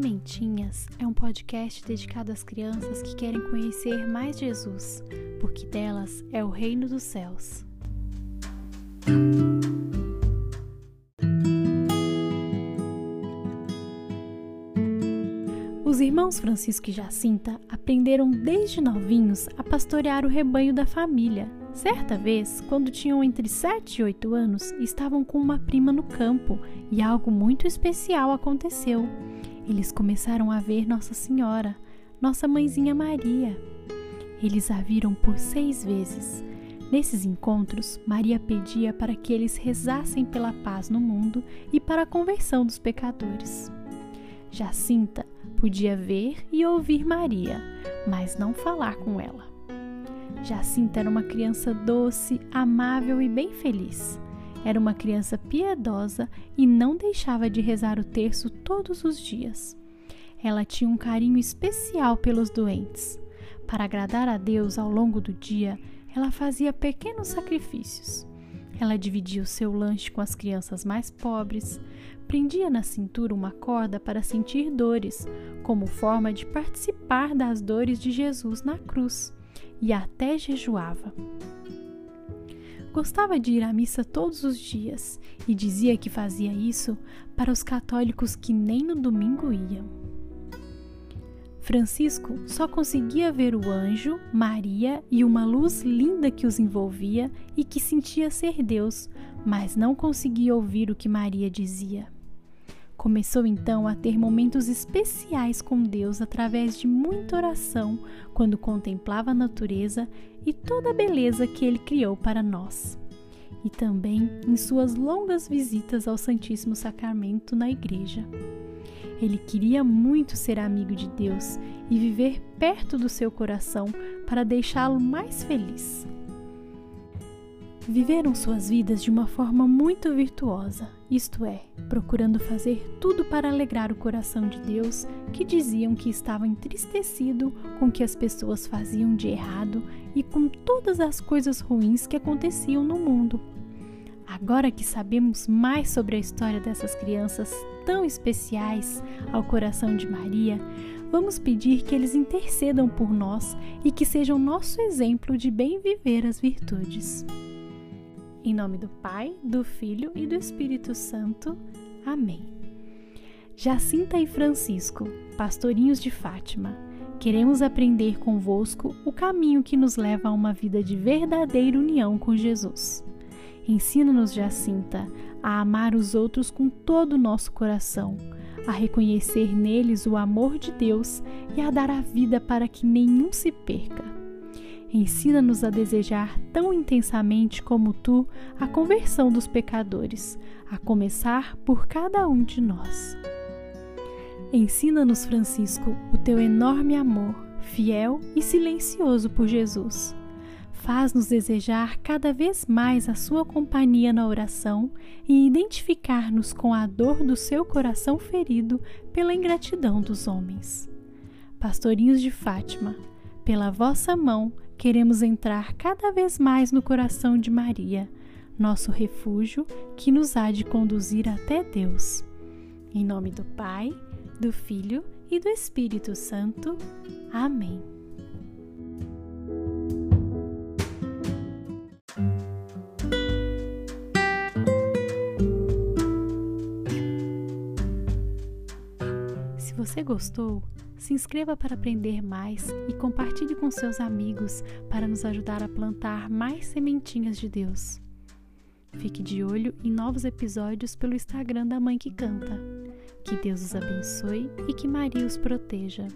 Sementinhas é um podcast dedicado às crianças que querem conhecer mais Jesus, porque delas é o reino dos céus. Os irmãos Francisco e Jacinta aprenderam desde novinhos a pastorear o rebanho da família. Certa vez, quando tinham entre 7 e 8 anos, estavam com uma prima no campo e algo muito especial aconteceu. Eles começaram a ver Nossa Senhora, nossa mãezinha Maria. Eles a viram por seis vezes. Nesses encontros, Maria pedia para que eles rezassem pela paz no mundo e para a conversão dos pecadores. Jacinta podia ver e ouvir Maria, mas não falar com ela. Jacinta era uma criança doce, amável e bem feliz. Era uma criança piedosa e não deixava de rezar o terço todos os dias. Ela tinha um carinho especial pelos doentes. Para agradar a Deus ao longo do dia, ela fazia pequenos sacrifícios. Ela dividia o seu lanche com as crianças mais pobres, prendia na cintura uma corda para sentir dores, como forma de participar das dores de Jesus na cruz, e até jejuava. Gostava de ir à missa todos os dias e dizia que fazia isso para os católicos que nem no domingo iam. Francisco só conseguia ver o anjo, Maria e uma luz linda que os envolvia e que sentia ser Deus, mas não conseguia ouvir o que Maria dizia. Começou então a ter momentos especiais com Deus através de muita oração, quando contemplava a natureza e toda a beleza que Ele criou para nós. E também em suas longas visitas ao Santíssimo Sacramento na igreja. Ele queria muito ser amigo de Deus e viver perto do seu coração para deixá-lo mais feliz viveram suas vidas de uma forma muito virtuosa, isto é, procurando fazer tudo para alegrar o coração de Deus, que diziam que estava entristecido com o que as pessoas faziam de errado e com todas as coisas ruins que aconteciam no mundo. Agora que sabemos mais sobre a história dessas crianças tão especiais ao coração de Maria, vamos pedir que eles intercedam por nós e que sejam nosso exemplo de bem viver as virtudes. Em nome do Pai, do Filho e do Espírito Santo. Amém. Jacinta e Francisco, pastorinhos de Fátima, queremos aprender convosco o caminho que nos leva a uma vida de verdadeira união com Jesus. Ensina-nos, Jacinta, a amar os outros com todo o nosso coração, a reconhecer neles o amor de Deus e a dar a vida para que nenhum se perca Ensina-nos a desejar tão intensamente como tu a conversão dos pecadores, a começar por cada um de nós. Ensina-nos, Francisco, o teu enorme amor, fiel e silencioso por Jesus. Faz-nos desejar cada vez mais a sua companhia na oração e identificar-nos com a dor do seu coração ferido pela ingratidão dos homens. Pastorinhos de Fátima, pela vossa mão, queremos entrar cada vez mais no coração de Maria, nosso refúgio que nos há de conduzir até Deus. Em nome do Pai, do Filho e do Espírito Santo. Amém. Se você gostou, se inscreva para aprender mais e compartilhe com seus amigos para nos ajudar a plantar mais sementinhas de Deus. Fique de olho em novos episódios pelo Instagram da Mãe que Canta. Que Deus os abençoe e que Maria os proteja.